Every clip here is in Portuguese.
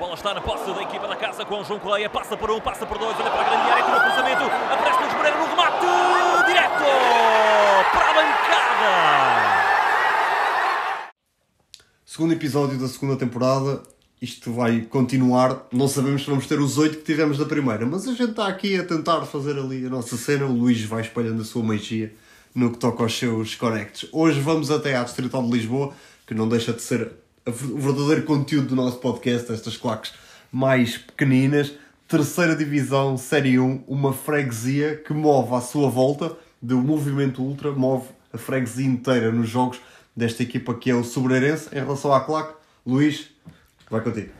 bola está na posse da equipa da casa com o João Coleia. Passa por um, passa por dois, olha para a grande área, tira o cruzamento. Aparece Luís Moreira no remate. Direto para a bancada. Segundo episódio da segunda temporada. Isto vai continuar. Não sabemos se vamos ter os oito que tivemos da primeira, mas a gente está aqui a tentar fazer ali a nossa cena. O Luís vai espalhando a sua magia no que toca aos seus conectos. Hoje vamos até à Distrital de Lisboa, que não deixa de ser o verdadeiro conteúdo do nosso podcast, estas claques mais pequeninas. Terceira Divisão, Série 1, uma freguesia que move à sua volta, do movimento ultra, move a freguesia inteira nos jogos desta equipa que é o Sobreirense. Em relação à claque, Luís, vai contigo.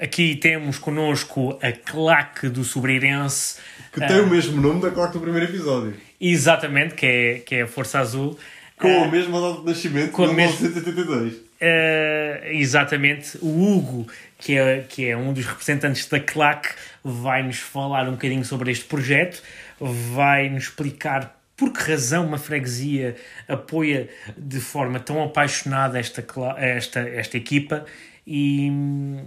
Aqui temos connosco a claque do Sobreirense. Que tem uh, o mesmo nome da claque do primeiro episódio. Exatamente, que é, que é a Força Azul. Com uh, a mesma data de nascimento, com 1982. Mesmo... Uh, exatamente, o Hugo, que é, que é um dos representantes da CLAC, vai-nos falar um bocadinho sobre este projeto, vai-nos explicar por que razão uma freguesia apoia de forma tão apaixonada esta, esta, esta equipa. E hum,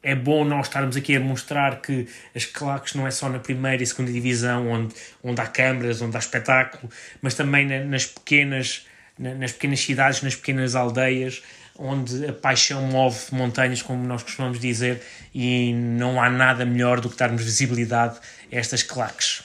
é bom nós estarmos aqui a mostrar que as claques não é só na primeira e segunda divisão onde, onde há câmaras, onde há espetáculo, mas também nas pequenas, nas pequenas cidades, nas pequenas aldeias, onde a paixão move montanhas, como nós costumamos dizer, e não há nada melhor do que darmos visibilidade a estas claques.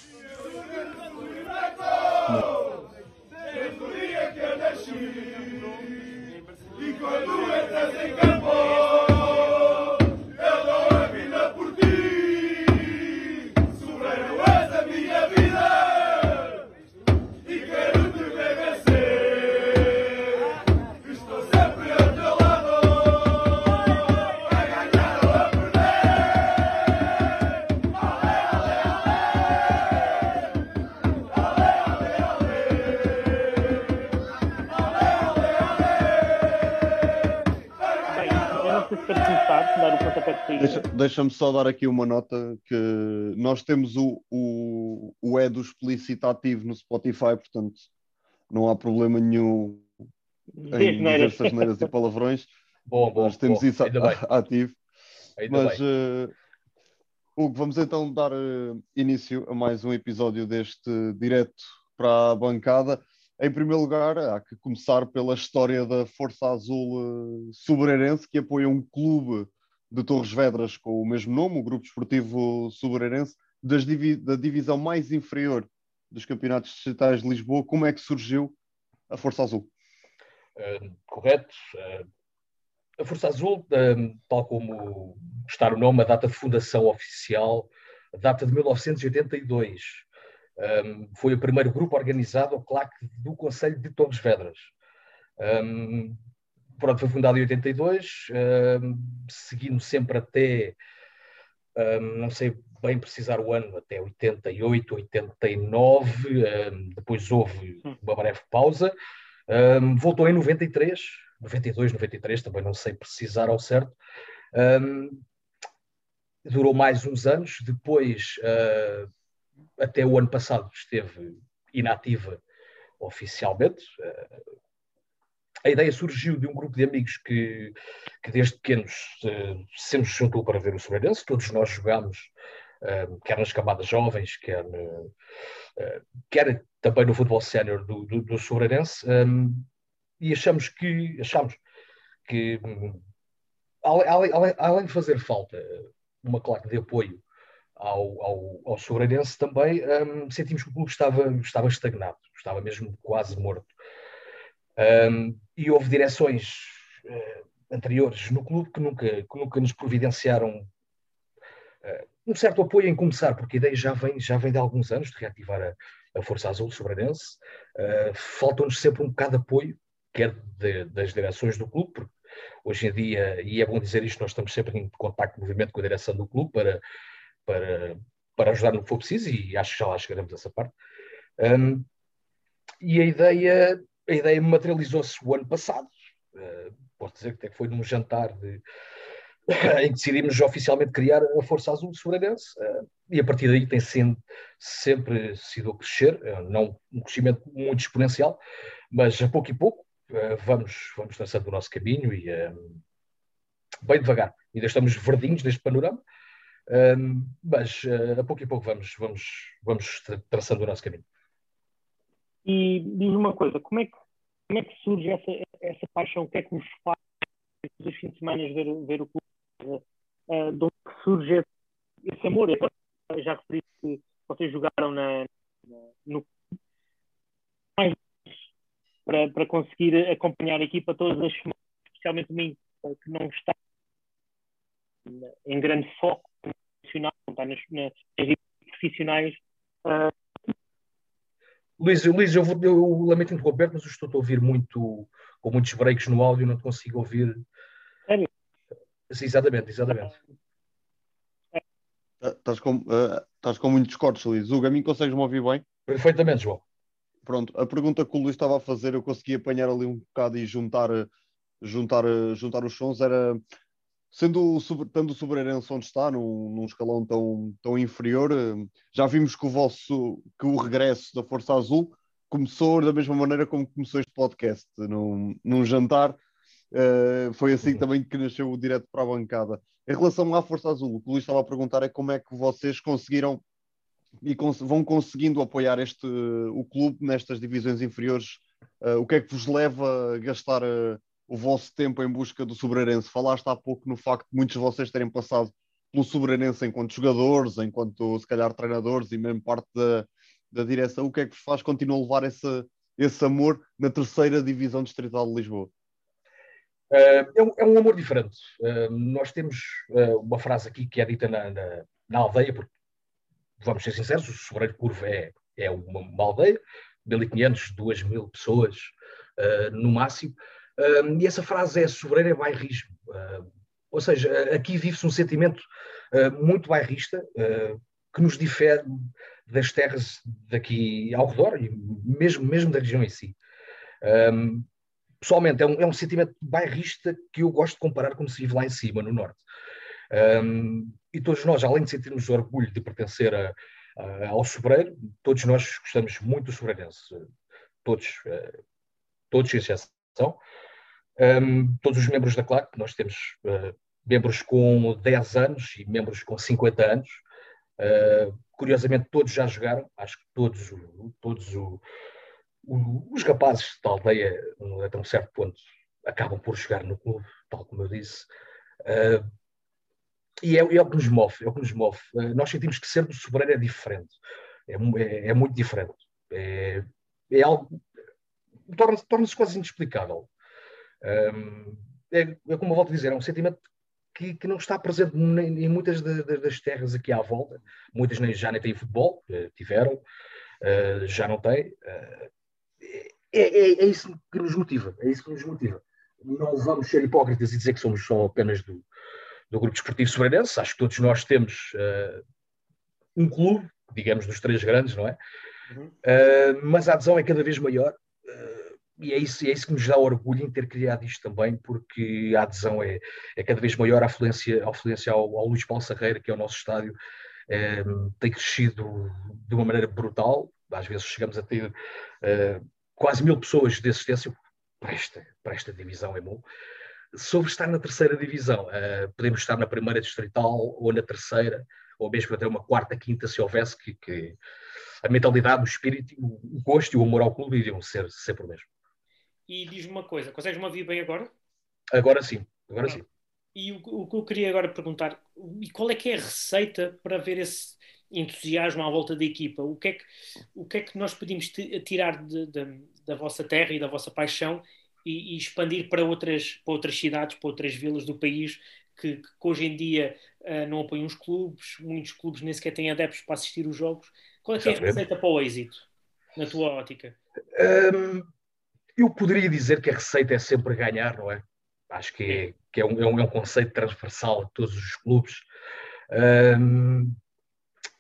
Deixa-me só dar aqui uma nota que nós temos o, o, o Edo explícito ativo no Spotify, portanto não há problema nenhum em dizer essas neiras e palavrões. Bom, bom, nós temos bom. isso ativo. Ainda Mas, uh, Hugo, vamos então dar uh, início a mais um episódio deste direto para a bancada. Em primeiro lugar, há que começar pela história da Força Azul uh, Sobreirense, que apoia um clube de Torres Vedras com o mesmo nome, o Grupo Esportivo Sobreirense, divi da divisão mais inferior dos campeonatos distritais de Lisboa. Como é que surgiu a Força Azul? Uh, correto. Uh, a Força Azul, uh, tal como está no nome, a data de fundação oficial, data de 1982. Um, foi o primeiro grupo organizado ao CLAC do Conselho de Torres Vedras. Um, pronto, foi fundado em 82, uh, seguindo sempre até, uh, não sei bem precisar o ano, até 88, 89, uh, depois houve uma breve pausa, voltou em 93, 92, 93, também não sei precisar ao certo, durou mais uns anos, depois, até o ano passado, esteve inativa oficialmente, a ideia surgiu de um grupo de amigos que, que desde pequenos uh, sempre se juntou para ver o Sobreirense. Todos nós jogámos, uh, quer nas camadas jovens, quer, uh, quer também no futebol sénior do, do, do. Um, e achamos que, achamos que além, além, além, de fazer falta uma claque de apoio ao, ao, ao também um, sentimos que o clube estava, estava estagnado, estava mesmo quase morto. Um, e houve direções uh, anteriores no clube que nunca, que nunca nos providenciaram uh, um certo apoio em começar, porque a ideia já vem, já vem de alguns anos de reativar a, a Força Azul Sobrenense. Uh, Faltam-nos sempre um bocado de apoio, quer de, das direções do clube, porque hoje em dia, e é bom dizer isto, nós estamos sempre em contato, movimento com a direção do clube para, para, para ajudar no que for preciso, e acho que já lá chegaremos a essa parte. Um, e a ideia a ideia materializou-se o ano passado. Uh, posso dizer que até foi num jantar de, em que decidimos oficialmente criar a Força Azul de Sobreirense uh, e a partir daí tem sendo, sempre sido a crescer, uh, não um crescimento muito exponencial, mas a pouco e pouco uh, vamos, vamos traçando o nosso caminho e bem devagar, ainda estamos verdinhos neste panorama, mas a pouco e pouco vamos, vamos, vamos traçando o nosso caminho. E diz uma coisa, como é que, como é que surge essa, essa paixão? O que é que nos faz os fins de semana ver, ver o clube? Uh, de onde surge esse, esse amor? Eu já referi que vocês jogaram na, na, no mais para, para conseguir acompanhar a equipa todas as semanas, especialmente mim, que não está em grande foco profissional, não está nas, nas profissionais. Uh... Luís, Luís eu, vou, eu lamento interromper, mas eu estou a ouvir muito, com muitos breaks no áudio, não consigo ouvir. Sério? Sim, exatamente, exatamente. Ah, estás com, uh, estás com muitos cortes, Luís. Hugo, a mim consegues-me ouvir bem? Perfeitamente, João. Pronto, a pergunta que o Luís estava a fazer, eu consegui apanhar ali um bocado e juntar, juntar, juntar os sons, era sendo tendo o Sobereirense onde está, num, num, escalão tão, tão inferior, já vimos que o vosso que o regresso da Força Azul começou da mesma maneira como começou este podcast, num, num jantar. Uh, foi assim uhum. também que nasceu o direto para a bancada. Em relação à Força Azul, o que o Luís estava a perguntar é como é que vocês conseguiram e cons vão conseguindo apoiar este, o clube nestas divisões inferiores. Uh, o que é que vos leva a gastar uh, o vosso tempo em busca do Sobreirense? Falaste há pouco no facto de muitos de vocês terem passado pelo Sobreirense enquanto jogadores, enquanto se calhar treinadores e mesmo parte da, da direção. O que é que vos faz continuar a levar esse, esse amor na terceira divisão distrital de Lisboa? Uh, é, um, é, um, amor diferente. Uh, nós temos uh, uma frase aqui que é dita na, na, na, aldeia, porque vamos ser sinceros, o Sobreiro Curvo é, é uma, uma aldeia, 1500, 2000 pessoas no máximo, e essa frase é Sobreiro é bairrismo. ou seja, aqui vive-se um sentimento muito bairrista que nos difere das terras daqui ao redor, e mesmo, mesmo da região em si. Um, pessoalmente, é um, é um sentimento bairrista que eu gosto de comparar como se vive lá em cima, no norte. Um, e todos nós, além de sentirmos orgulho de pertencer a, a, ao Sobreiro, todos nós gostamos muito do Sobreirense. Todos, uh, todos sem exceção. Um, todos os membros da CLAC, nós temos uh, membros com 10 anos e membros com 50 anos. Uh, curiosamente, todos já jogaram, acho que todos, todos o, os rapazes da aldeia, até um certo ponto, acabam por jogar no clube, tal como eu disse. Uh, e é, é, o que nos move, é o que nos move. Nós sentimos que ser do sobreiro é diferente, é, é, é muito diferente. É, é algo. torna-se torna quase inexplicável. É, é, como eu volto a dizer, é um sentimento que, que não está presente em, muitas de, de, das terras aqui à volta. Muitas nem, já nem têm futebol, uh, tiveram, já não têm é, é, é, isso que nos motiva. É isso que nos motiva. Não vamos ser hipócritas e dizer que somos só apenas do, do Grupo Desportivo Sobreirense. Acho que todos nós temos uh, um clube, digamos, dos três grandes, não é? Uhum. Uh, mas a adesão é cada vez maior. Uh, e é isso, é isso que nos dá orgulho em ter criado isto também, porque a adesão é, é cada vez maior, a afluência, a afluência ao, ao Luís Paulo Sarreira, que é o nosso estádio, tem crescido de uma maneira brutal. Às vezes chegamos a ter quase mil pessoas de assistência para esta, para esta divisão é bom. Sobre estar na terceira divisão, uh, podemos estar na primeira distrital ou na terceira, ou mesmo até uma quarta, quinta, se houvesse, que, que a mentalidade, o espírito, o gosto e o amor ao clube iriam ser sempre o mesmo. E diz-me uma coisa, consegues-me ouvir bem agora? Agora sim, agora sim. E o, o, que eu queria agora perguntar, e qual é que é a receita para ver esse, entusiasmo à volta da equipa. O que é que, o que, é que nós podemos tirar de, de, da vossa terra e da vossa paixão e, e, expandir para outras, para outras cidades, para outras vilas do país que, que hoje em dia uh, não apoiam os clubes, muitos clubes nem sequer têm adeptos para assistir os jogos. Qual é, que é a receita para o êxito, na tua ótica? Um, eu poderia dizer que a receita é sempre ganhar, não é? Acho que é, que é, um, é um, é um conceito transversal a todos os clubes. Um,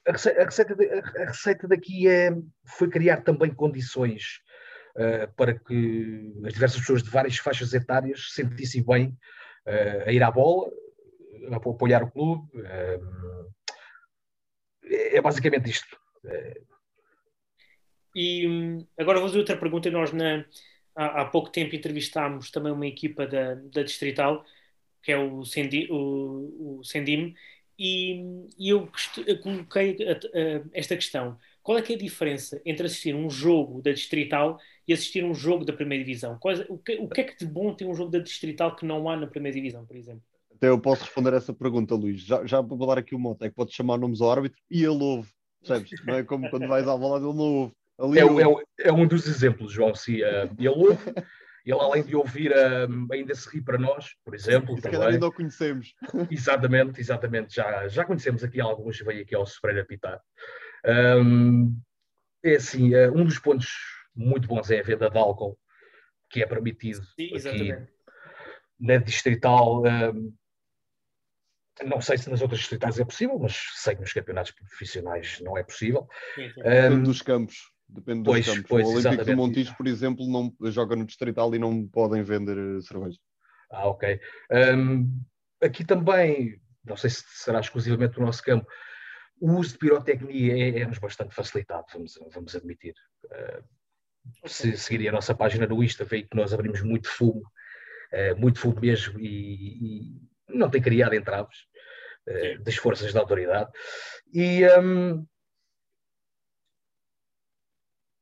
a receita, a receita, a receita daqui é, foi criar também condições uh, para que as diversas pessoas de várias faixas etárias se sentissem bem uh, a ir à bola, a apoiar o clube. Uh, é basicamente isto. E hum, agora vou fazer outra pergunta. Nós, na, há, há, pouco tempo, entrevistámos também uma equipa da, da Distrital que é o, Sendi, o, o Sendim, e, e eu, eu, coloquei a, a, esta questão. Qual é que é a diferença entre assistir um jogo da Distrital e assistir um jogo da Primeira Divisão? O, que, o que é que de bom tem um jogo da Distrital que não há na Primeira Divisão, por exemplo? Até eu posso responder essa pergunta, Luís. Já, já vou dar aqui o moto. É que podes chamar nomes ao árbitro e ele ouve. Percebes? Não é como quando vais à bola ele não ouve. Ali é, é, é, um dos exemplos, João. Se uh, ele ouve, ele além de ouvir, uh, ainda se ri para nós, por exemplo. Se calhar ainda o conhecemos. Exatamente, exatamente. Já, já conhecemos aqui alguns, veio aqui ao Sofreira Pitar. Um, é assim, uh, um dos pontos muito bons é a venda de álcool, que é permitido Sim, aqui na distrital. Um, não sei se nas outras distritais é possível, mas sei que nos campeonatos profissionais não é possível. Sim, sim. Um, dos campos. Depende pois, campos. Pois, o Olímpico do Montijo, por exemplo, não joga no distrital e não podem vender eh, cerveja. Ah, ok. Um, aqui também, não sei se será exclusivamente do nosso campo, o uso de pirotecnia é, é-nos bastante facilitado, vamos, vamos admitir. Uh, se seguirem a nossa página no Insta, veio que nós abrimos muito fumo, uh, muito fumo mesmo, e, e não tem criado entraves uh, das forças da autoridade. E um,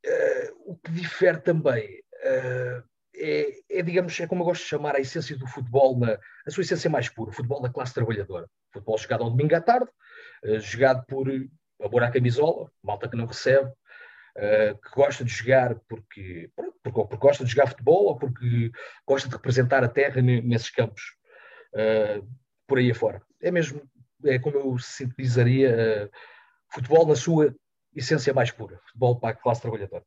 uh, eh, o que difere também uh, é, é, digamos, é como eu gosto de chamar a essência do futebol, na, a sua essência mais pura, o futebol da classe trabalhadora. Futebol jogado ao domingo à tarde, jogado por amor à camisola, malta que não recebe, Uh, que gosta de jogar porque, porque, porque, gosta de jogar futebol ou porque gosta de representar a terra nesses campos uh, por aí afora. É mesmo, é como eu sintetizaria uh, futebol na sua essência mais pura, futebol para a classe trabalhadora.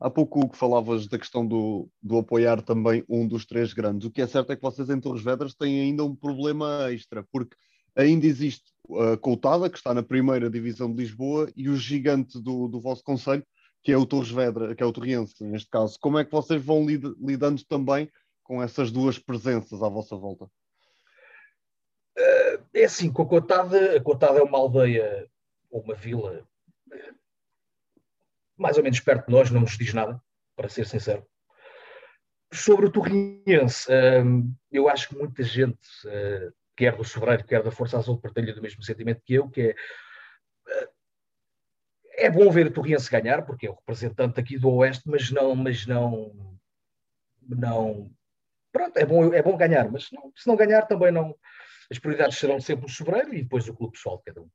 Há pouco que falavas da questão do, do apoiar também um dos três grandes. O que é certo é que vocês em Torres Vedras têm ainda um problema extra, porque ainda existe a Coutada, que está na primeira divisão de Lisboa, e o gigante do, do vosso conselho, que é o Torres Vedra, que é o Torriense, neste caso. Como é que vocês vão lid, lidando também com essas duas presenças à vossa volta? Uh, é assim, com a Cotada, a Cotada é uma aldeia ou uma vila mais ou menos perto de nós, não nos diz nada, para ser sincero. Sobre o Torriense, uh, eu acho que muita gente, uh, quer do Sobreiro, quer da Força Azul, partilha do mesmo sentimento que eu, que é é bom ver o Torriense ganhar, porque é o representante aqui do Oeste, mas não, mas não, não, pronto, é bom, é bom ganhar, mas não, se não ganhar também não. As prioridades serão sempre o sobreiro e depois o clube pessoal de cada um.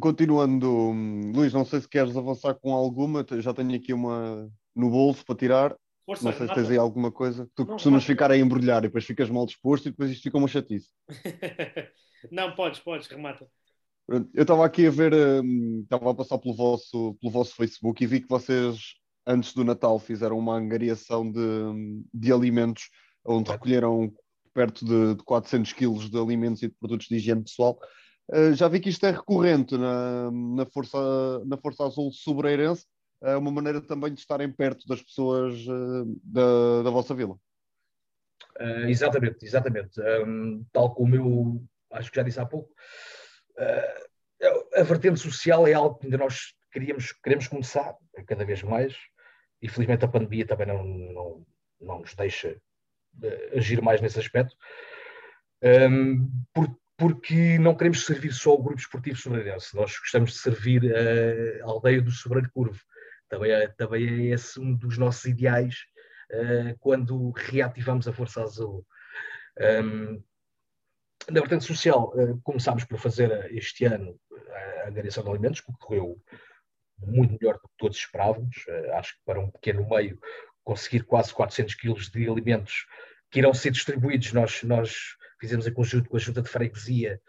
Continuando, Luís, não sei se queres avançar com alguma, já tenho aqui uma no bolso para tirar. Força, não sei se tens aí alguma coisa. Tu não, costumas ficar a embrulhar e depois ficas mal disposto e depois isto fica uma chatice. não, podes, podes, remata. Eu estava aqui a ver, hum, estava a passar pelo vosso, pelo vosso Facebook e vi que vocês antes do Natal, fizeram uma angariação de, de alimentos, onde recolheram perto de, de 400 quilos de alimentos e de produtos de higiene pessoal. Uh, já vi que isto é recorrente na, na, Força, na Força Azul Sobreirense, é uma maneira também de estarem perto das pessoas uh, da, da vossa vila. Uh, exatamente, exatamente. Um, tal como eu acho que já disse há pouco, a vertente social é algo que ainda nós queríamos, queremos começar cada vez mais e felizmente a pandemia também não, não, não nos deixa uh, agir mais nesse aspecto, um, porque não queremos servir só o grupo esportivo sobreirense, nós gostamos de servir a aldeia do Sobreiro Curvo, também é, também é esse um dos nossos ideais uh, quando reativamos a Força Azul. Um, na vertente social, uh, começámos por fazer este ano a angariação de alimentos, que correu muito melhor do que todos esperávamos. Uh, acho que para um pequeno meio conseguir quase 400 quilos de alimentos que irão ser distribuídos, nós, nós fizemos em conjunto com a Junta de Freguesia,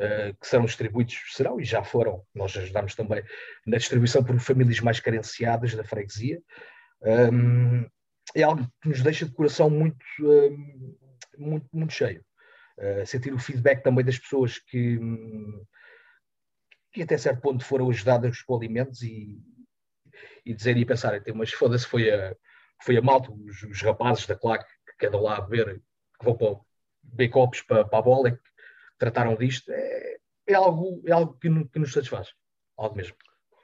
uh, que serão distribuídos, serão e já foram, nós ajudamos também na distribuição por famílias mais carenciadas da freguesia. Um, é algo que nos deixa de coração muito, muito, muito cheio. Uh, sentir o feedback também das pessoas que, que até certo ponto foram ajudadas com alimentos e, e dizer e pensar, mas foda-se, foi a, foi a malta, os, os rapazes da claque que andam lá a beber, que vão para beber copos para, para a bola, que trataram disto, é, é algo, é algo que, que nos satisfaz, algo mesmo.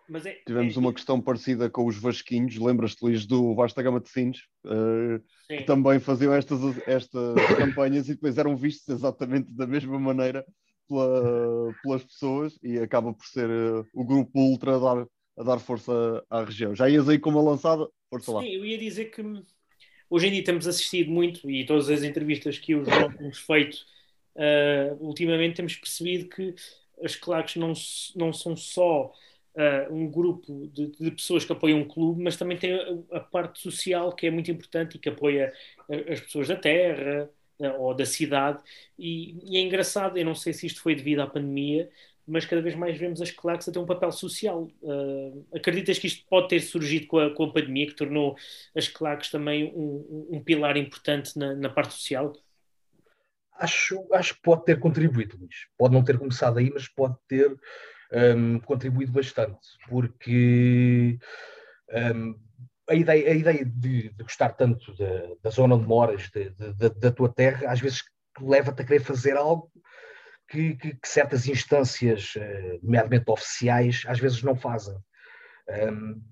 Mas é, Tivemos é- uma questão parecida com os Vasquinhos, lembras-te, Luís, do Vasta Gama de Sines, eh, sim. que também faziam estas, estas campanhas e depois eram vistos exatamente da mesma maneira pela- pelas pessoas e acaba por ser eh, o grupo Ultra a dar, a dar força à região. Já ias aí com uma lançada? Força lá. Sim, eu ia dizer que hoje em dia temos assistido muito e todas as entrevistas que o João temos feito uh, ultimamente temos percebido que as claques não, não são só uh, um grupo de, de pessoas que apoiam um clube, mas também tem a, a parte social que é muito importante e que apoia a- as pessoas da terra uh, ou da cidade. E, e é engraçado, eu não sei se isto foi devido à pandemia, mas cada vez mais vemos as claques a ter um papel social. Uh, acreditas que isto pode ter surgido com a, com a pandemia, que tornou as claques também um, um- um pilar importante na, na parte social? Acho, acho que pode ter contribuído, Luís. Pode não ter começado aí, mas pode ter hum, contribuído bastante, porque hum, a ideia, a ideia de, de gostar tanto da, da zona onde moras, de- de- da tua terra, às vezes leva-te a querer fazer algo que, que- que certas instâncias, eh, nomeadamente oficiais, às vezes não fazem. Hum,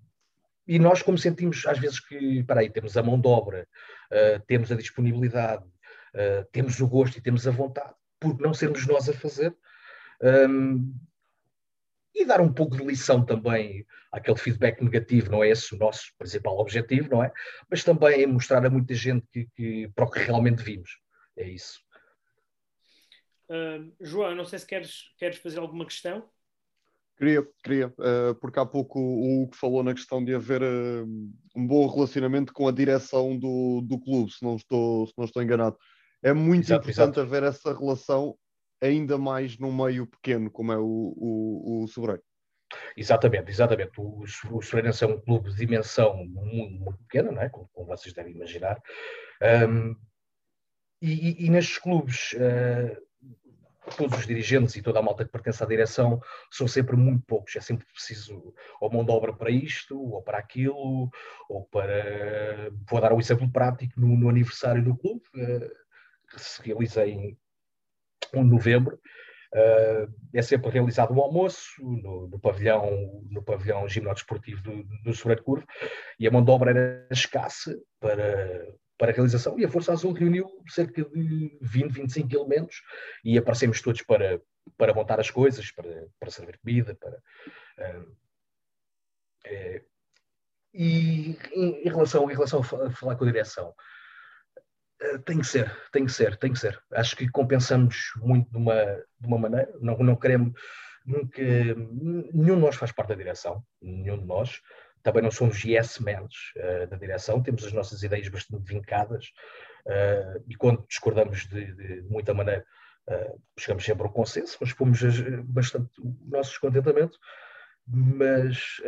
e nós, como sentimos às vezes que, peraí, temos a mão de obra, eh, temos a disponibilidade, Uh, temos o gosto e temos a vontade, por não sermos nós a fazer, um, e dar um pouco de lição também àquele feedback negativo, não é esse o nosso principal objetivo, não é? Mas também mostrar a muita gente que, que, para o que realmente vimos. É isso. Uh, João, não sei se queres, queres fazer alguma questão. Queria, queria, eh, porque há pouco o Hugo falou na questão de haver eh, um bom relacionamento com a direção do, do clube, se não estou, se não estou enganado. É muito Exato, importante exato. haver essa relação ainda mais num meio pequeno, como é o, o, o Sobreiro. Exatamente, exatamente. O, o Serenense é um clube de dimensão muito, muito pequena, não é? como, como vocês devem imaginar. Um, e, e- e nestes clubes, uh, todos os dirigentes e toda a malta que pertence à direção são sempre muito poucos. É sempre preciso ou mão de obra para isto, ou para aquilo, ou para. Vou dar um exemplo prático no, no aniversário do clube, uh, que se realiza em 1 de novembro. Uh, é sempre realizado um almoço no, no pavilhão, no pavilhão gimnodesportivo do, do Sobreiro Curvo e a mão de obra era escassa para, para a realização e a Força Azul reuniu cerca de 20, 25 elementos e aparecemos todos para, para montar as coisas, para, para servir comida, para... Uh, é, e em, em, relação, em relação a falar com a direção, uh, tem que ser, tem que ser, tem que ser. Acho que compensamos muito de uma, de uma maneira, não, não queremos, nunca, nenhum de nós faz parte da direção, nenhum de nós, também não somos yes uh, da direção, temos as nossas ideias bastante vincadas uh, e quando discordamos de, de muita maneira uh, chegamos sempre ao consenso, mas pomos bastante o nosso descontentamento, mas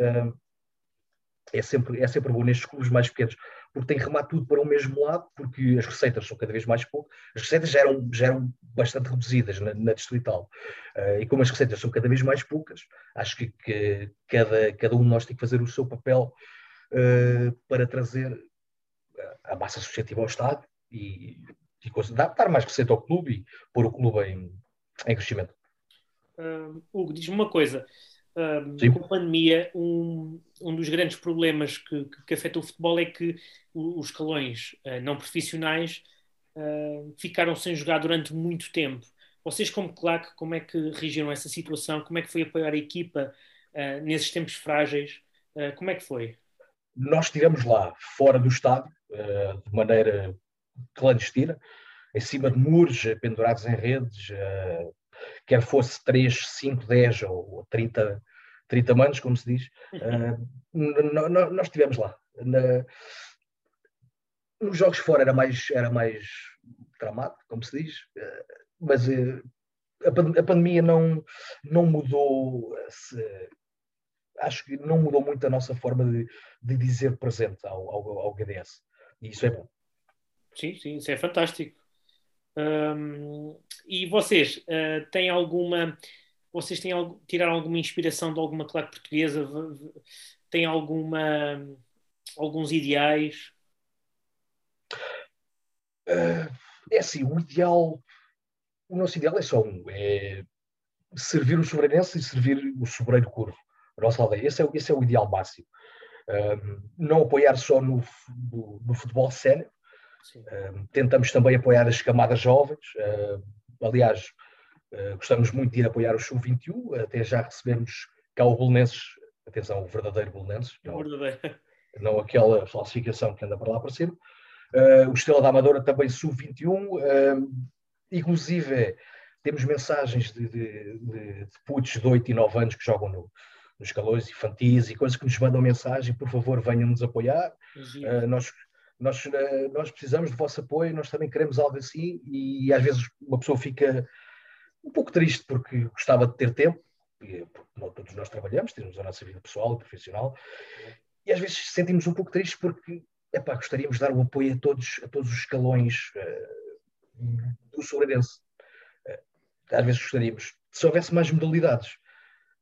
é, sempre, é sempre bom nestes clubes mais pequenos, porque tem que remar tudo para o mesmo lado, porque as receitas são cada vez mais poucas, as receitas já eram, já eram bastante reduzidas na, na distrital, uh, e como as receitas são cada vez mais poucas, acho que, que cada, cada um de nós tem que fazer o seu papel uh, para trazer a massa associativa ao Estado e, e dar, dar mais receita ao clube e pôr o clube em, em crescimento. Uh, Hugo, diz-me uma coisa. Uh, com a pandemia, um, um dos grandes problemas que, que, que afeta o futebol é que os escalões uh, não profissionais uh, ficaram sem jogar durante muito tempo. Vocês, como claque, como é que regiram essa situação? Como é que foi apoiar a equipa uh, nesses tempos frágeis? como é que foi? Nós estivemos lá, fora do estádio, de maneira clandestina, em cima de muros, pendurados em redes, quer fosse 3, 5, 10 ou 30, 30 manos, como se diz, uh, nós estivemos lá. Na, nos jogos fora era mais, era mais dramático, como se diz, uh, mas uh, a, a, pandemia não, não mudou, se, acho que não mudou muito a nossa forma de, de dizer presente ao, ao, ao GDS. E isso é bom. Sim, sim, isso é fantástico. Um, e vocês uh, têm alguma vocês têm tiraram alguma inspiração de alguma claque portuguesa têm alguma alguns ideais uh, é assim o ideal o nosso ideal é só um é servir o sobreirense e servir o sobreiro curvo a nossa aldeia. Esse é, esse é o ideal máximo. Um, não apoiar só no, no, no futebol sénior, um, tentamos também apoiar as camadas jovens. Uh, aliás, uh, gostamos muito de ir apoiar o Sub-21, até já recebemos cá o Belenenses, atenção, o verdadeiro Belenenses, não, Verdadeiro. não aquela falsificação que anda para lá para cima. Uh, o Estrela da Amadora também Sub-21, inclusive temos mensagens de, de, de, de putos de 8 e 9 anos que jogam no, nos escalões infantis e coisas que nos mandam mensagem, por favor, venham nos apoiar. Uh, nós, nós, uh, nós precisamos do vosso apoio, nós também queremos algo assim e, às vezes uma pessoa fica um pouco triste porque gostava de ter tempo, porque todos nós trabalhamos, temos a nossa vida pessoal e profissional, e às vezes sentimos um pouco tristes porque epá, gostaríamos de dar o apoio a todos, a todos os escalões uh, do Sobreirense. às vezes gostaríamos, se houvesse mais modalidades,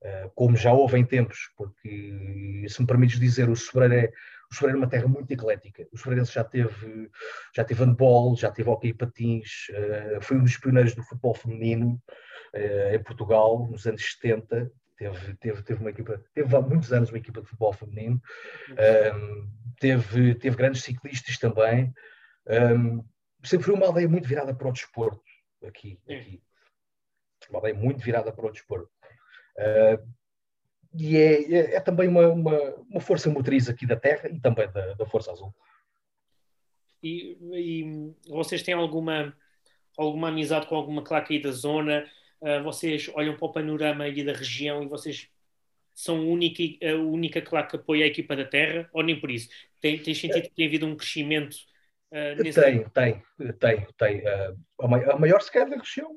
eh, como já houve em tempos, porque, se me permites dizer, o Sobreiro é, o Sobreiro é uma terra muito eclética. O Sobreiro já teve, já teve handball, já teve hockey patins, uh, foi um dos pioneiros do futebol feminino uh, em Portugal, nos anos 70. Teve, teve, teve uma equipa, teve há muitos anos uma equipa de futebol feminino, um, teve, teve grandes ciclistas também. Um, sempre foi uma aldeia muito virada para o desporto aqui. aqui. Uma aldeia muito virada para o desporto. Uh, e é, é, é também uma, uma, uma, força motriz aqui da Terra e também da, da Força Azul. E, e, vocês têm alguma, alguma amizade com alguma claque aí da zona? Uh, vocês olham para o panorama aí da região e vocês são a única, a única claque que apoia a equipa da Terra? Ou nem por isso? Tem, sentido que tem havido um crescimento uh, nesse Tem, tem, tem, tem. Uh, a, maior, se calhar da região,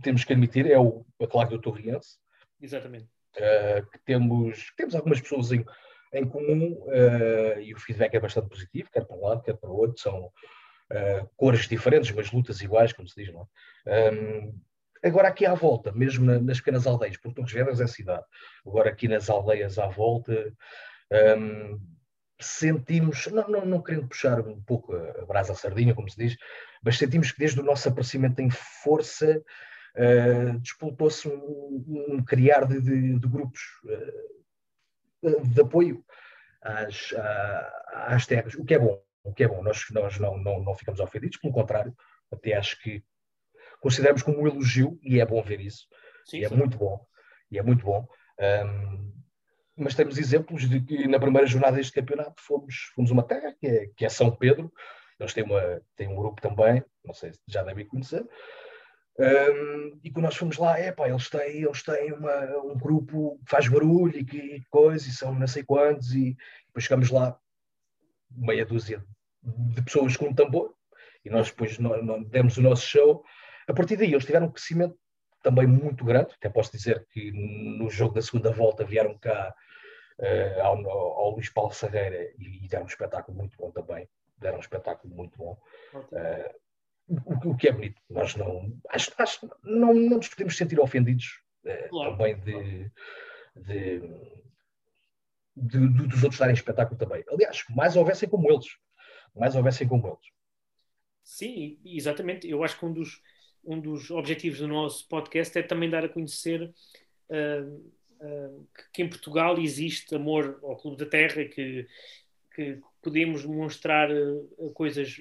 temos que admitir, é o, a claque do Torriense Exatamente. Uh, que temos, temos algumas pessoas em, em comum uh, e o feedback é bastante positivo, quer para um lado, quer para o outro. São uh, cores diferentes, mas lutas iguais, como se diz, não é? Um, agora aqui à volta, mesmo na, nas pequenas aldeias, porque Torres Vedras é cidade, agora aqui nas aldeias à volta, um, sentimos, não, não, não querendo puxar um pouco a brasa à sardinha, como se diz, mas sentimos que desde o nosso aparecimento em força uh, disputou-se um, um, criar de, de, de grupos uh, de apoio às, às terras, o que é bom, o que é bom. Nós, nós não, não, não ficamos ofendidos, pelo contrário, até acho que consideramos como um elogio, e é bom ver isso, sim, e é sim. muito bom, e é muito bom. Um, mas temos exemplos de que na primeira jornada deste campeonato fomos, fomos uma terra, que é, que é São Pedro, eles têm, uma, têm um grupo também, não sei se já devem conhecer, um, e quando nós fomos lá, é pá, eles têm, eles têm uma, um grupo que faz barulho e que coisa, e são não sei quantos, e depois chegamos lá, meia dúzia de pessoas com um tambor, e nós depois nós, nós demos o nosso show. A partir daí, eles tiveram um crescimento também muito grande. Até posso dizer que no jogo da segunda volta vieram cá uh, ao, ao, Luís Paulo Sarreira e, e, deram um espetáculo muito bom também. Deram um espetáculo muito bom. Uh, o, que é bonito. Nós não, acho, acho, não, não nos podemos sentir ofendidos eh, claro. também de, de, de, de, dos outros darem espetáculo também. Aliás, mais houvessem como eles. Mais houvessem como eles. Sim, exatamente. Eu acho que um dos, um dos objetivos do nosso podcast é também dar a conhecer uh, uh, que em Portugal existe amor ao Clube da Terra, que, que podemos demonstrar uh, coisas,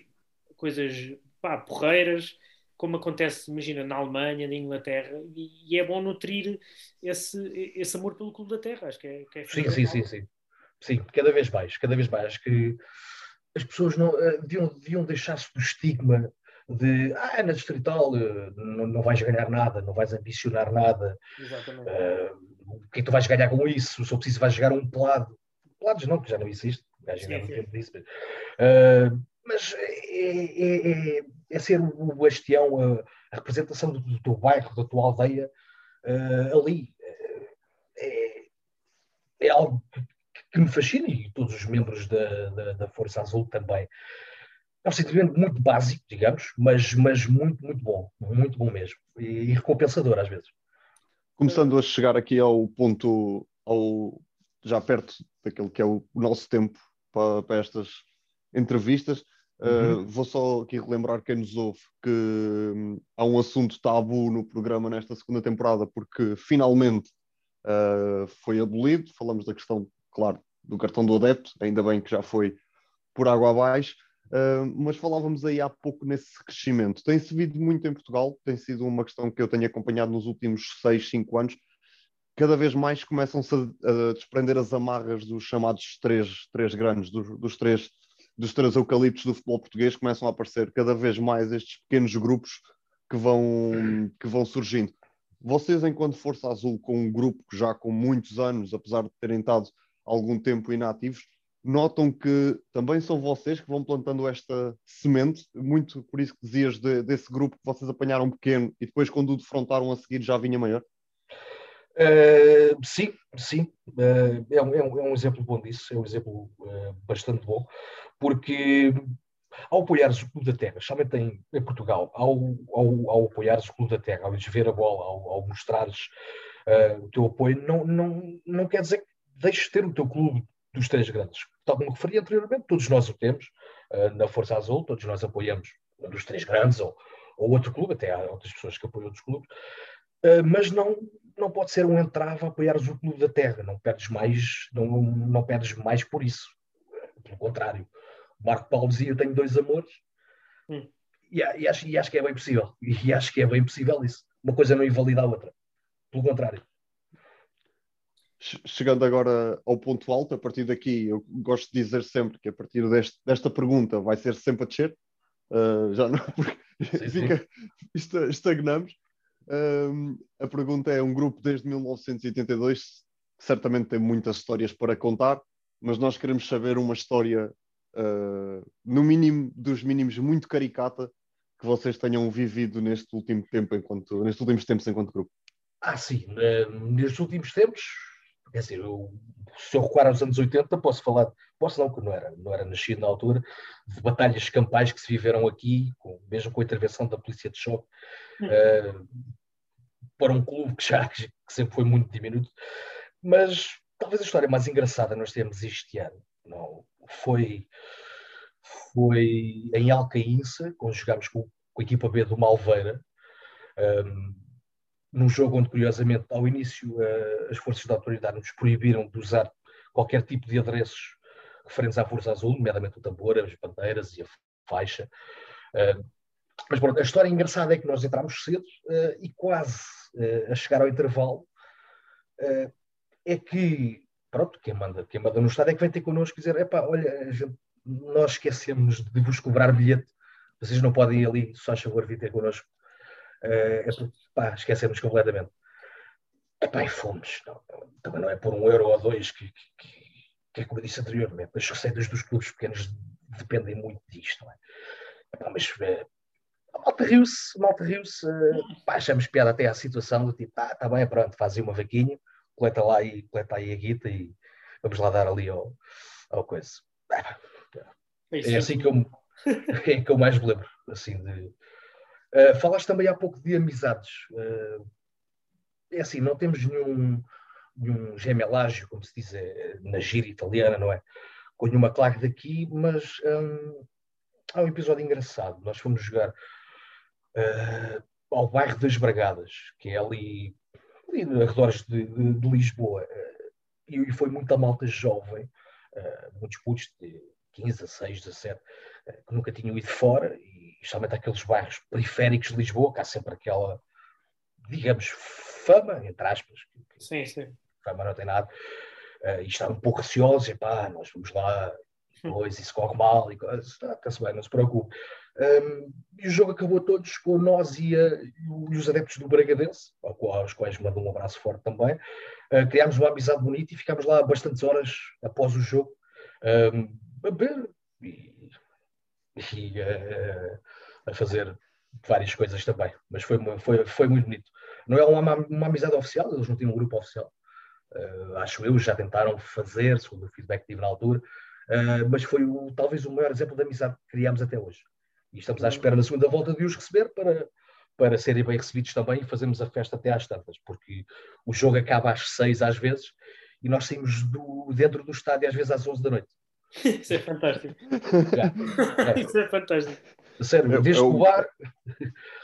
coisas pá, porreiras, como acontece, imagina, na Alemanha, na Inglaterra, e, e, é bom nutrir esse, esse amor pelo clube da terra, acho que é, que é sim, sim, sim, sim. Sim, cada vez mais, cada vez mais. Acho que as pessoas não, uh, deviam, deviam deixar-se do estigma de ah, é na distrital, uh, não, não vais ganhar nada, não vais ambicionar nada. Exatamente. Uh, o que é que tu vais ganhar com isso? Se eu preciso vais jogar um pelado. Pelados não, que já não existe. Ainda não tempo disso. Uh, mas é, é, é, é, ser o bastião, a, a representação do, do, teu bairro, da tua aldeia uh, ali. É, é algo que, me fascina e todos os membros da, da, da, Força Azul também. É um sentimento muito básico, digamos, mas, mas muito, muito bom. Muito bom mesmo. E, e recompensador às vezes. Começando a chegar aqui ao ponto, ao, já perto daquele que é o nosso tempo para, para estas entrevistas. Uhum. Uh, vou só aqui relembrar quem nos ouve que hum, há um assunto tabu no programa nesta segunda temporada, porque finalmente uh, foi abolido. Falamos da questão, claro, do cartão do adepto, ainda bem que já foi por água abaixo. Uh, mas falávamos aí há pouco nesse crescimento. Tem-se vindo muito em Portugal, tem sido uma questão que eu tenho acompanhado nos últimos 6, 5 anos. Cada vez mais começam-se a, a, desprender as amarras dos chamados três, três grandes, dos, dos, três, dos três eucaliptos do futebol português. Começam a aparecer cada vez mais estes pequenos grupos que vão, que vão surgindo. Vocês, enquanto Força Azul, com um grupo que já com muitos anos, apesar de terem estado algum tempo inativos, notam que também são vocês que vão plantando esta semente, muito por isso que dizias de, desse grupo que vocês apanharam pequeno e depois quando o defrontaram a seguir já vinha maior? Uh, sim, sim, uh, é, um, é, um, exemplo bom disso, é um exemplo uh, bastante bom, porque ao apoiares o Clube da Terra, especialmente em, em Portugal, ao, ao, ao apoiares o Clube da Terra, ao ver a bola, ao, ao mostrares o teu apoio, não, não, não quer dizer que deixes de ter o teu clube dos três grandes. Tal como referi anteriormente, todos nós o temos na Força Azul, todos nós apoiamos um dos três grandes ou, ou outro clube, até há outras pessoas que apoiam outros clubes, mas não, não pode ser um entrave a apoiares o Clube da Terra, não perdes mais, não, não perdes mais por isso. Pelo contrário, Marco Paulo dizia: Eu tenho dois amores. Hum. E, e, acho, e acho que é bem possível. E acho que é bem possível isso. Uma coisa não invalida a outra. Pelo contrário. Chegando agora ao ponto alto, a partir daqui, eu gosto de dizer sempre que a partir deste, desta pergunta vai ser sempre a descer. Uh, já não, porque sim, fica, sim. estagnamos. Uh, a pergunta é: um grupo desde 1982 certamente tem muitas histórias para contar, mas nós queremos saber uma história uh, no mínimo dos mínimos, muito caricata que vocês tenham vivido neste último tempo, enquanto, nestes últimos tempos enquanto grupo? Ah, sim. Uh, nestes últimos tempos, quer dizer, eu, se eu recuar aos anos 80, posso falar, posso não, que não era, não era nascido na altura, de batalhas campais que se viveram aqui, com, mesmo com a intervenção da polícia de choque, uh, para um clube que já que sempre foi muito diminuto. Mas talvez a história mais engraçada nós temos este ano não, foi, foi em Alcaínça, quando jogámos com, com a equipa B do Malveira, um, num jogo onde, curiosamente, ao início uh, as forças da autoridade nos proibiram de usar qualquer tipo de adereços referentes à Força Azul, nomeadamente o tambor, as bandeiras e a faixa. Uh, mas pronto, a história engraçada é que nós entramos cedo uh, e quase a chegar ao intervalo é que pronto, quem manda, quem manda no Estado é que vem ter connosco e dizer: epá, olha, gente, nós esquecemos de vos cobrar bilhete, vocês não podem ir ali, só a favor, vir ter connosco. Uh, é pá, esquecemos completamente. Epá, e fomos. Não, também não é por um euro ou dois que, que, que, é como eu disse anteriormente, as receitas dos clubes pequenos dependem muito disto, não é? Epá, mas é, malta riu-se, malta riu-se, uh, achamos piada até à situação do tipo, ah, tá bem, pronto, fazem uma vaquinha, coleta lá e coleta aí a guita e vamos lá dar ali ao, ao coisa. É, é assim que eu, é que eu mais me lembro. Assim, de... Uh, falaste também há pouco de amizades. Uh, é assim, não temos nenhum, nenhum gemelágio, como se diz é, na gíria italiana, não é? Com nenhuma claque daqui, mas um, há um episódio engraçado. Nós fomos jogar uh, ao bairro das Bragadas, que é ali ali arredores de, de, de Lisboa. Eh, e foi muita malta jovem, eh, muitos putos de 15, 16, 17, que nunca tinham ido fora, e especialmente aqueles bairros periféricos de Lisboa, que há sempre aquela, digamos, fama, entre aspas. Que, sim, sim. Fama não tem nada. Uh, e estavam um pouco receosos, e pá, nós vamos lá, depois isso corre mal, e coisas, está-se bem, não se preocupe. Um, e o jogo acabou todos com nós e, a, e os adeptos do Bragadense, aos quais mando um abraço forte também. Uh, criámos uma amizade bonita e ficámos lá bastantes horas após o jogo um, a beber e, e uh, a fazer várias coisas também. Mas foi, foi, foi muito bonito. Não é uma, uma amizade oficial, eles não tinham um grupo oficial. Uh, acho eu, já tentaram fazer, segundo o feedback que tive na altura, uh, mas foi o, talvez o maior exemplo de amizade que criámos até hoje. E estamos à espera na segunda volta de os receber para, para serem bem recebidos também e fazermos a festa até às tantas, porque o jogo acaba às seis às vezes e nós saímos do, dentro do estádio às vezes às onze da noite. Isso é fantástico. É. Isso é fantástico. A sério, É- desde é que o-. A,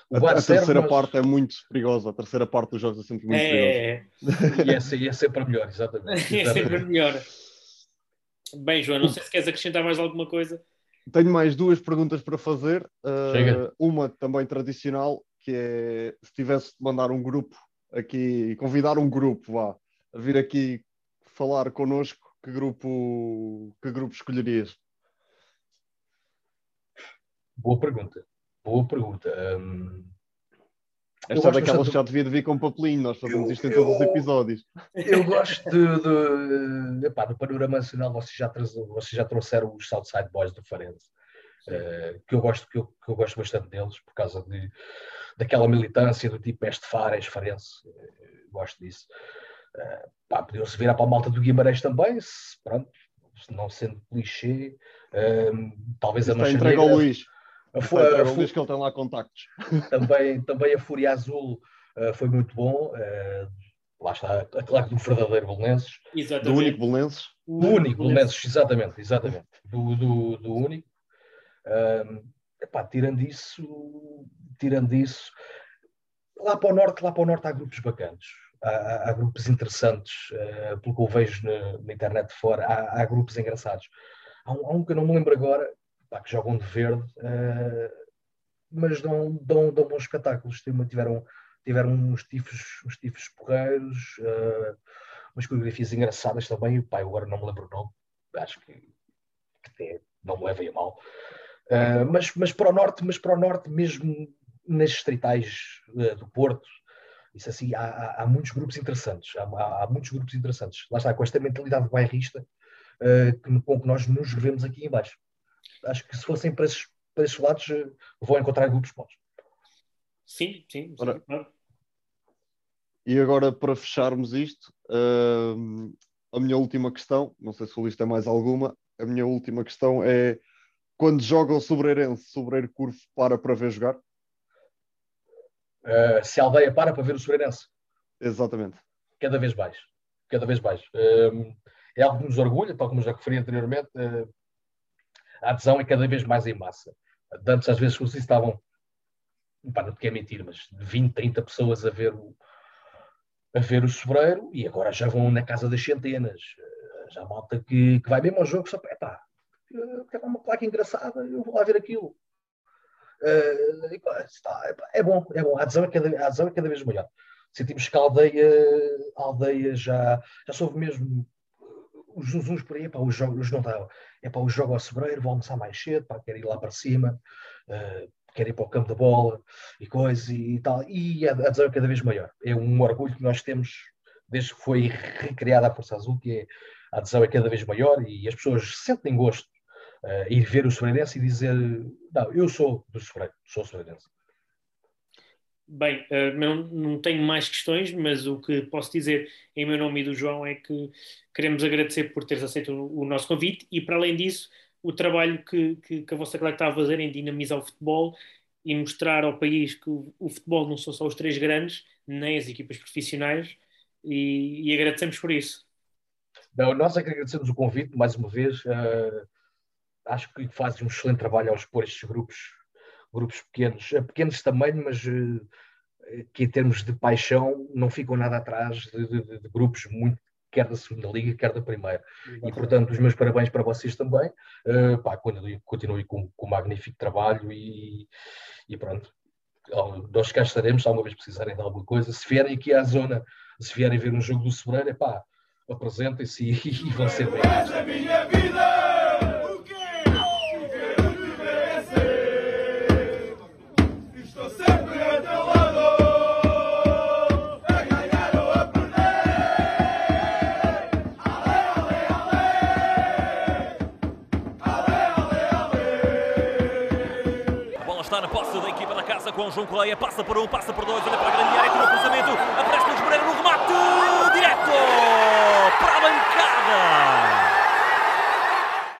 O VAR a serve, terceira mas- parte é muito perigosa. A terceira parte dos jogos é sempre muito perigosa. É, E é, se- e é sempre a melhor, exatamente. é sempre melhor. Bem, João, não sei se queres acrescentar mais alguma coisa. Tenho mais duas perguntas para fazer. Uh, Chega. uma também tradicional, que é se tivesse de mandar um grupo aqui, convidar um grupo, vá, a vir aqui falar connosco, que grupo, que grupo escolherias? Boa pergunta. Boa pergunta. Eu Esta é bastante que já devia de vir com papelinho, nós fazemos Eu- isto em todos os eu- episódios. eu gosto de, de- epá, do panorama nacional, vocês já, vocês já trouxeram os Southside Boys do Farense. eh, que eu gosto que eu, que eu gosto bastante deles por causa de, daquela militância do tipo Mestre Fares, Farense, eh, gosto disso. Eh, pá, Podiam-se virar para a malta do Guimarães também, se, pronto, se não sendo clichê, eh, talvez a Está Mancha entregue ao Luís. a, Fu- a Fu- Luís que ele tem lá contactos. também, também a Fúria Azul eh, foi muito bom. eh, lá está, a claque do verdadeiro Belenenses. Do único Belenenses. Do único, Belenenses, exatamente, exatamente. Do, do, do único. Ahm, epá, tirando isso, tirando isso, lá para o norte, lá para o norte há grupos bacanas. Há, há- grupos interessantes, eh, pelo que eu vejo na, na internet de fora, há, há grupos engraçados. Há um, há um que eu não me lembro agora, pá, que jogam de verde, eh, mas dão, dão, dão bons espetáculos. Tiveram, tiveram uns tifos, uns tifos porreiros, eh, umas coreografias engraçadas também. Pá, eu agora não me lembro o nome, acho que, que até não me levem a mal. Eh, mas, mas para o norte, mas para o norte, mesmo nas distritais eh, do Porto, isso assim, há, há- há muitos grupos interessantes. Há, há- muitos grupos interessantes. Lá está, com esta mentalidade bairrista eh, que, com que nós nos revemos aqui em baixo. Acho que se fossem para esses, para esses lados, eh, vão encontrar grupos bons. Sim, sim. sim. Ora, E agora, para fecharmos isto, hum, a minha última questão, não sei se o Luís tem mais alguma, a minha última questão é quando joga o Sobreirense, Sobreiro Curvo para para ver jogar? Eh, se a aldeia para para ver o Sobreirense, Exatamente. cada vez mais. Cada vez mais. Eh, é algo que nos orgulha, tal como já referi anteriormente, eh, a adesão é cada vez mais em massa. Antes, às vezes, estavam, pá, não te quero mentir, mas 20, 30 pessoas a ver o, a ver o Sobreiro e agora já vão na casa das centenas. Eh, Já malta que, que vai mesmo ao jogo só epá, eu quero uma placa engraçada, eu vou lá ver aquilo. Eh, e, pá, está, epá, é bom, é bom. A adesão é cada, a adesão é cada vez maior. Sentimos que a aldeia, a aldeia já, já soube mesmo os uns por aí, pá, os jogos não dá. É para o jogo ao sobreiro, vou almoçar mais cedo, pá, quero ir lá para cima, eh, quero ir para o campo da bola e coisa e tal. E a adesão é cada vez maior. É um orgulho que nós temos desde que foi recriada a Força Azul, que é a adesão é cada vez maior e as pessoas sentem gosto eh, ir ver o Sobreirense e dizer não, eu sou do Sobreiro, sou Sobreirense. Bem, eh, não, não tenho mais questões, mas o que posso dizer em meu nome e do João é que queremos agradecer por teres aceito o, o nosso convite e, para além disso, o trabalho que, que, que a vossa claque está a fazer em dinamizar o futebol e mostrar ao país que o, o futebol não são só os três grandes, nem as equipas profissionais, e, e agradecemos por isso. Não, nós é que agradecemos o convite, mais uma vez. eh, acho que fazem um excelente trabalho ao expor estes grupos, grupos pequenos, eh, pequenos de tamanho, mas eh, que em termos de paixão não ficam nada atrás de, de- de- grupos muito, quer da segunda liga, quer da primeira. E portanto, os meus parabéns para vocês também. Eh, pá, continue, continue com, com um magnífico trabalho e, e pronto. Nós cá estaremos, se alguma vez precisarem de alguma coisa. Se vierem aqui à zona, se vierem ver um jogo do Sobreiro, é pá, apresentem-se e, e vão ser bem. com João Coleia, passa por um, passa por dois, olha para a grande área, tira o cruzamento, aparece Nunes Moreira no remate, direto para a bancada.